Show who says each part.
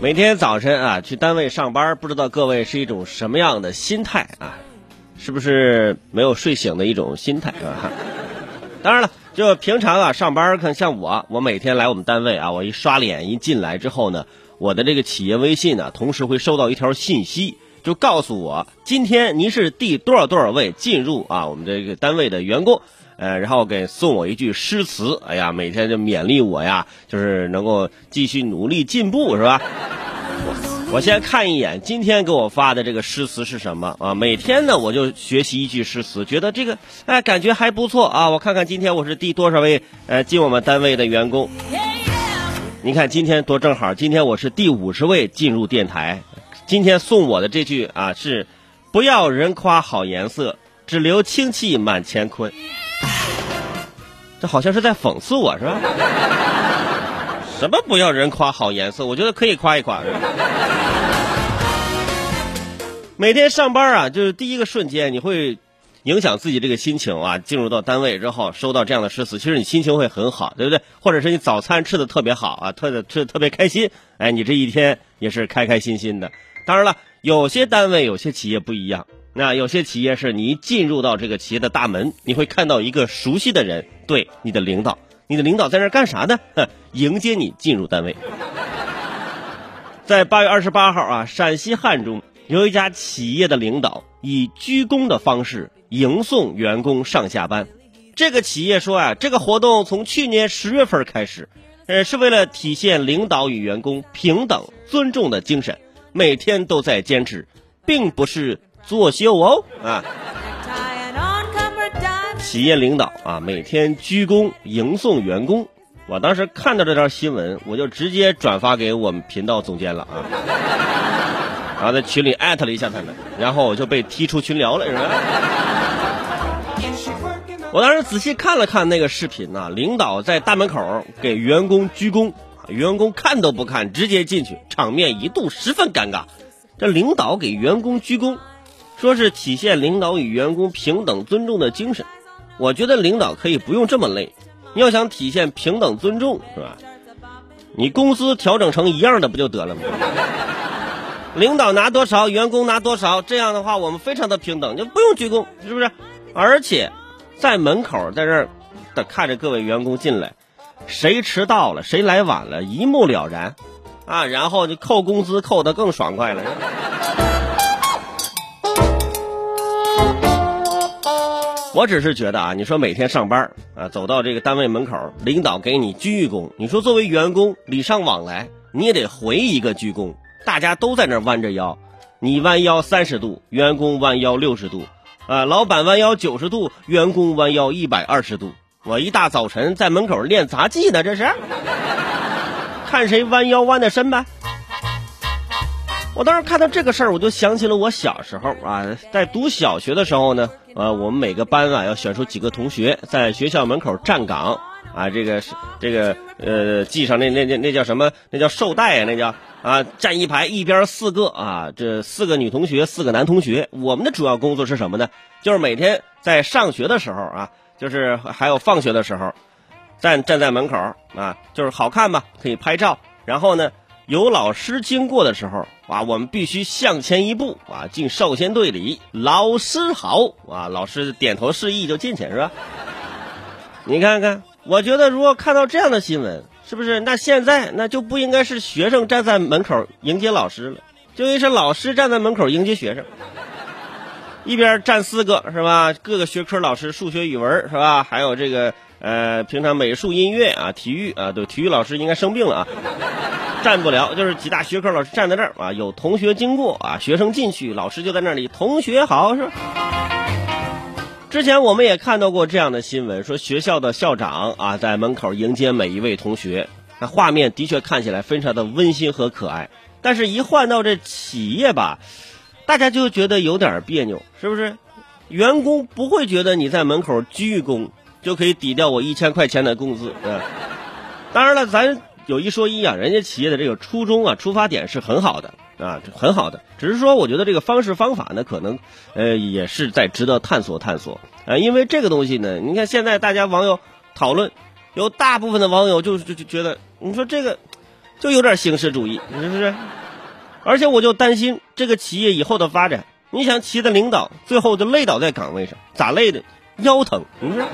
Speaker 1: 每天早晨啊，去单位上班，不知道各位是一种什么样的心态啊？是不是没有睡醒的一种心态啊？当然了，就平常啊上班，看像我，我每天来我们单位啊，我一刷脸一进来之后呢，我的这个企业微信呢，同时会收到一条信息，就告诉我今天您是第多少多少位进入啊我们这个单位的员工。呃，然后给送我一句诗词，哎呀，每天就勉励我呀，就是能够继续努力进步，是吧？我先看一眼今天给我发的这个诗词是什么啊？每天呢我就学习一句诗词，觉得这个哎感觉还不错啊。我看看今天我是第多少位呃进我们单位的员工？你看今天多正好，今天我是第五十位进入电台。今天送我的这句啊是：不要人夸好颜色，只留清气满乾坤。这好像是在讽刺我是吧？什么不要人夸好颜色？我觉得可以夸一夸。每天上班啊，就是第一个瞬间，你会影响自己这个心情啊。进入到单位之后，收到这样的诗词，其实你心情会很好，对不对？或者是你早餐吃的特别好啊，特的吃的特别开心，哎，你这一天也是开开心心的。当然了，有些单位、有些企业不一样。那有些企业是你一进入到这个企业的大门，你会看到一个熟悉的人，对，你的领导，你的领导在那干啥呢？迎接你进入单位。在八月二十八号啊，陕西汉中有一家企业的领导以鞠躬的方式迎送员工上下班。这个企业说啊，这个活动从去年十月份开始，呃，是为了体现领导与员工平等尊重的精神，每天都在坚持，并不是。作秀哦啊！企业领导啊，每天鞠躬迎送员工。我当时看到这条新闻，我就直接转发给我们频道总监了啊，然后在群里艾特了一下他们，然后我就被踢出群聊了，是吧？我当时仔细看了看那个视频呐，领导在大门口给员工鞠躬，员工看都不看，直接进去，场面一度十分尴尬。这领导给员工鞠躬。说是体现领导与员工平等尊重的精神，我觉得领导可以不用这么累。你要想体现平等尊重，是吧？你工资调整成一样的不就得了吗？领导拿多少，员工拿多少，这样的话我们非常的平等，就不用鞠躬，是不是？而且在门口在这儿的看着各位员工进来，谁迟到了，谁来晚了，一目了然啊，然后就扣工资扣的更爽快了。我只是觉得啊，你说每天上班啊，走到这个单位门口，领导给你鞠一躬，你说作为员工礼尚往来，你也得回一个鞠躬。大家都在那弯着腰，你弯腰三十度，员工弯腰六十度，啊，老板弯腰九十度，员工弯腰一百二十度。我一大早晨在门口练杂技呢，这是，看谁弯腰弯的深呗。我当时看到这个事儿，我就想起了我小时候啊，在读小学的时候呢，呃，我们每个班啊要选出几个同学在学校门口站岗啊，这个是这个呃系上那那那那叫什么？那叫绶带啊，那叫啊，站一排，一边四个啊，这四个女同学，四个男同学。我们的主要工作是什么呢？就是每天在上学的时候啊，就是还有放学的时候，站站在门口啊，就是好看吧，可以拍照，然后呢。有老师经过的时候啊，我们必须向前一步啊，进少先队里，老师好啊，老师点头示意就进去是吧？你看看，我觉得如果看到这样的新闻，是不是？那现在那就不应该是学生站在门口迎接老师了，就应该是老师站在门口迎接学生，一边站四个是吧？各个学科老师，数学、语文是吧？还有这个呃，平常美术、音乐啊，体育啊，对，体育老师应该生病了啊。站不了，就是几大学科老师站在这儿啊，有同学经过啊，学生进去，老师就在那里，同学好是？之前我们也看到过这样的新闻，说学校的校长啊在门口迎接每一位同学，那画面的确看起来非常的温馨和可爱。但是，一换到这企业吧，大家就觉得有点别扭，是不是？员工不会觉得你在门口鞠躬就可以抵掉我一千块钱的工资，对当然了，咱。有一说一啊，人家企业的这个初衷啊，出发点是很好的啊，很好的。只是说，我觉得这个方式方法呢，可能呃也是在值得探索探索啊。因为这个东西呢，你看现在大家网友讨论，有大部分的网友就就就觉得，你说这个就有点形式主义，是不是？而且我就担心这个企业以后的发展。你想，企业的领导最后就累倒在岗位上，咋累的？腰疼，你说。